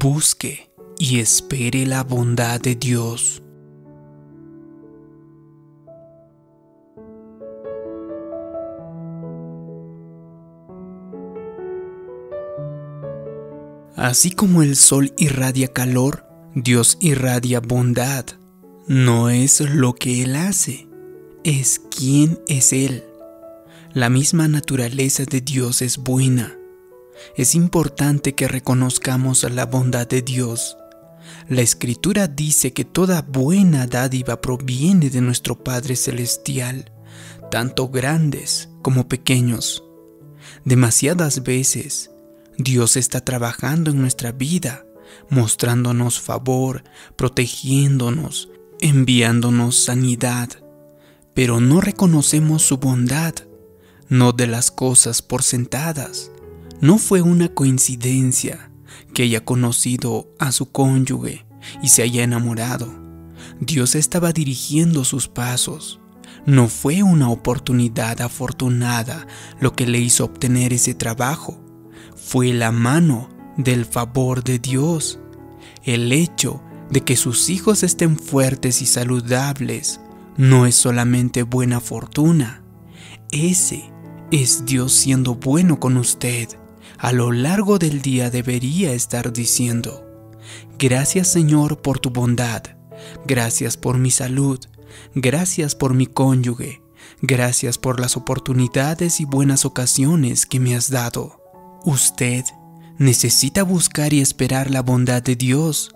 busque y espere la bondad de Dios. Así como el sol irradia calor, Dios irradia bondad. No es lo que Él hace, es quién es Él. La misma naturaleza de Dios es buena. Es importante que reconozcamos la bondad de Dios. La Escritura dice que toda buena dádiva proviene de nuestro Padre Celestial, tanto grandes como pequeños. Demasiadas veces Dios está trabajando en nuestra vida, mostrándonos favor, protegiéndonos, enviándonos sanidad, pero no reconocemos su bondad, no de las cosas por sentadas. No fue una coincidencia que haya conocido a su cónyuge y se haya enamorado. Dios estaba dirigiendo sus pasos. No fue una oportunidad afortunada lo que le hizo obtener ese trabajo fue la mano del favor de Dios. El hecho de que sus hijos estén fuertes y saludables no es solamente buena fortuna. Ese es Dios siendo bueno con usted. A lo largo del día debería estar diciendo, gracias Señor por tu bondad, gracias por mi salud, gracias por mi cónyuge, gracias por las oportunidades y buenas ocasiones que me has dado. Usted necesita buscar y esperar la bondad de Dios.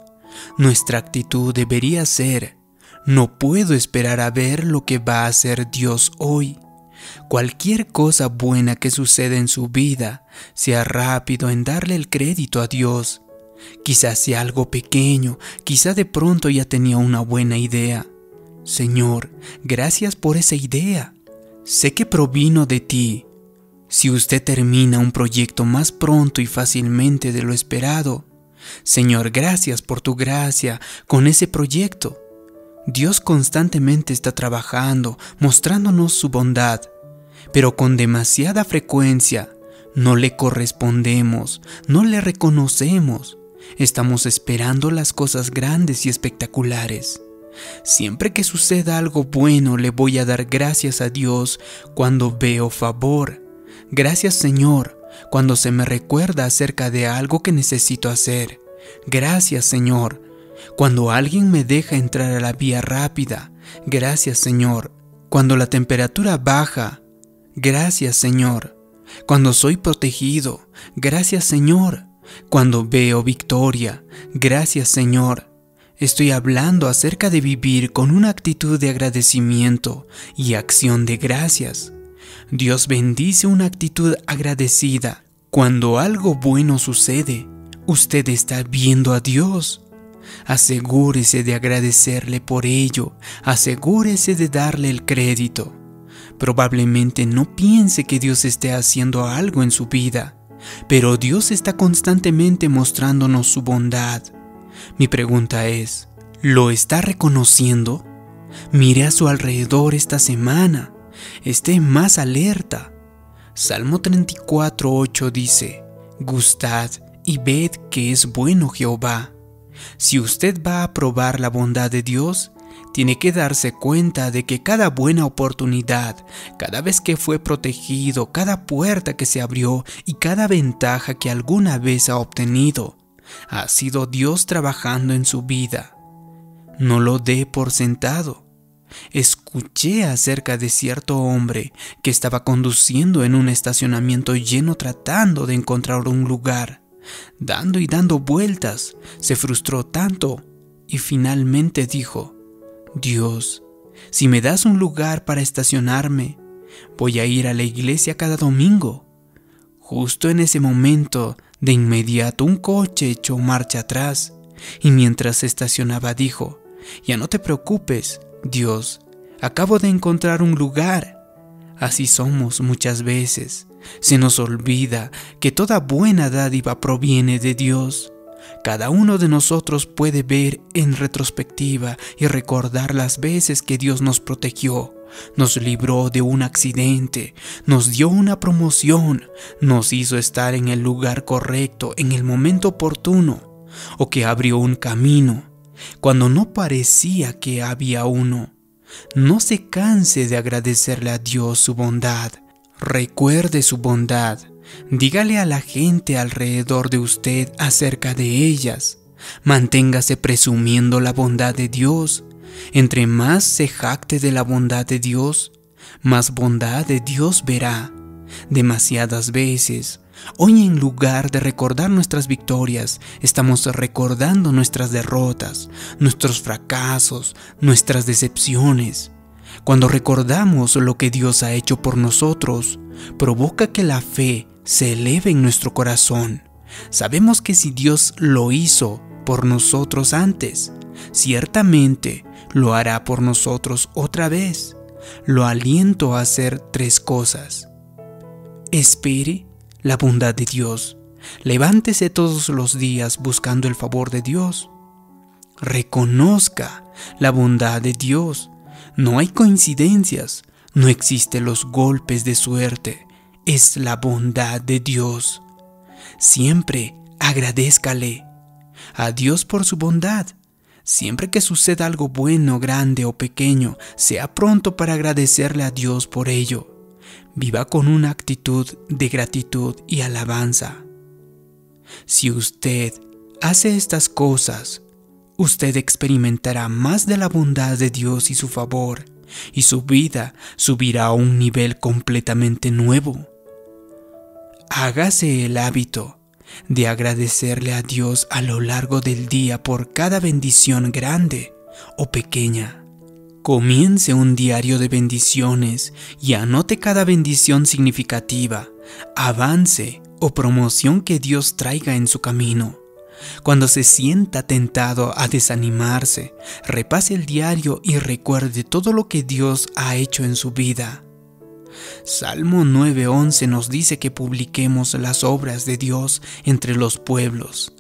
Nuestra actitud debería ser, no puedo esperar a ver lo que va a hacer Dios hoy. Cualquier cosa buena que suceda en su vida, sea rápido en darle el crédito a Dios. Quizás sea algo pequeño, quizá de pronto ya tenía una buena idea. Señor, gracias por esa idea. Sé que provino de ti si usted termina un proyecto más pronto y fácilmente de lo esperado, Señor, gracias por tu gracia con ese proyecto. Dios constantemente está trabajando, mostrándonos su bondad, pero con demasiada frecuencia no le correspondemos, no le reconocemos. Estamos esperando las cosas grandes y espectaculares. Siempre que suceda algo bueno le voy a dar gracias a Dios cuando veo favor Gracias Señor cuando se me recuerda acerca de algo que necesito hacer. Gracias Señor cuando alguien me deja entrar a la vía rápida. Gracias Señor cuando la temperatura baja. Gracias Señor cuando soy protegido. Gracias Señor cuando veo victoria. Gracias Señor. Estoy hablando acerca de vivir con una actitud de agradecimiento y acción de gracias. Dios bendice una actitud agradecida. Cuando algo bueno sucede, usted está viendo a Dios. Asegúrese de agradecerle por ello, asegúrese de darle el crédito. Probablemente no piense que Dios esté haciendo algo en su vida, pero Dios está constantemente mostrándonos su bondad. Mi pregunta es, ¿lo está reconociendo? Mire a su alrededor esta semana esté más alerta. Salmo 34.8 dice, Gustad y ved que es bueno Jehová. Si usted va a probar la bondad de Dios, tiene que darse cuenta de que cada buena oportunidad, cada vez que fue protegido, cada puerta que se abrió y cada ventaja que alguna vez ha obtenido, ha sido Dios trabajando en su vida. No lo dé por sentado escuché acerca de cierto hombre que estaba conduciendo en un estacionamiento lleno tratando de encontrar un lugar. Dando y dando vueltas, se frustró tanto y finalmente dijo, Dios, si me das un lugar para estacionarme, voy a ir a la iglesia cada domingo. Justo en ese momento, de inmediato un coche echó marcha atrás y mientras se estacionaba dijo, ya no te preocupes, Dios, acabo de encontrar un lugar. Así somos muchas veces. Se nos olvida que toda buena dádiva proviene de Dios. Cada uno de nosotros puede ver en retrospectiva y recordar las veces que Dios nos protegió, nos libró de un accidente, nos dio una promoción, nos hizo estar en el lugar correcto, en el momento oportuno. o que abrió un camino cuando no parecía que había uno. No se canse de agradecerle a Dios su bondad. Recuerde su bondad. Dígale a la gente alrededor de usted acerca de ellas. Manténgase presumiendo la bondad de Dios. Entre más se jacte de la bondad de Dios, más bondad de Dios verá. Demasiadas veces, hoy en lugar de recordar nuestras victorias, estamos recordando nuestras derrotas, nuestros fracasos, nuestras decepciones. Cuando recordamos lo que Dios ha hecho por nosotros, provoca que la fe se eleve en nuestro corazón. Sabemos que si Dios lo hizo por nosotros antes, ciertamente lo hará por nosotros otra vez. Lo aliento a hacer tres cosas. Espere la bondad de Dios. Levántese todos los días buscando el favor de Dios. Reconozca la bondad de Dios. No hay coincidencias, no existen los golpes de suerte, es la bondad de Dios. Siempre agradézcale a Dios por su bondad. Siempre que suceda algo bueno, grande o pequeño, sea pronto para agradecerle a Dios por ello. Viva con una actitud de gratitud y alabanza. Si usted hace estas cosas, usted experimentará más de la bondad de Dios y su favor, y su vida subirá a un nivel completamente nuevo. Hágase el hábito de agradecerle a Dios a lo largo del día por cada bendición grande o pequeña. Comience un diario de bendiciones y anote cada bendición significativa, avance o promoción que Dios traiga en su camino. Cuando se sienta tentado a desanimarse, repase el diario y recuerde todo lo que Dios ha hecho en su vida. Salmo 9:11 nos dice que publiquemos las obras de Dios entre los pueblos.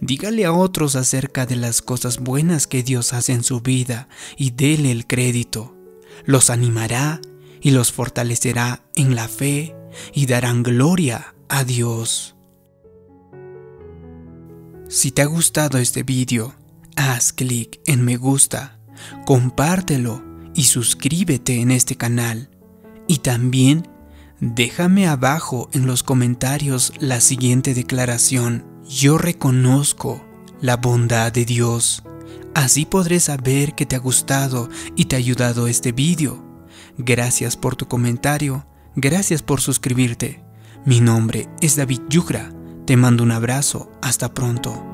Dígale a otros acerca de las cosas buenas que Dios hace en su vida y déle el crédito. Los animará y los fortalecerá en la fe y darán gloria a Dios. Si te ha gustado este vídeo, haz clic en me gusta, compártelo y suscríbete en este canal. Y también déjame abajo en los comentarios la siguiente declaración. Yo reconozco la bondad de Dios. Así podré saber que te ha gustado y te ha ayudado este vídeo. Gracias por tu comentario, gracias por suscribirte. Mi nombre es David Yugra. Te mando un abrazo. Hasta pronto.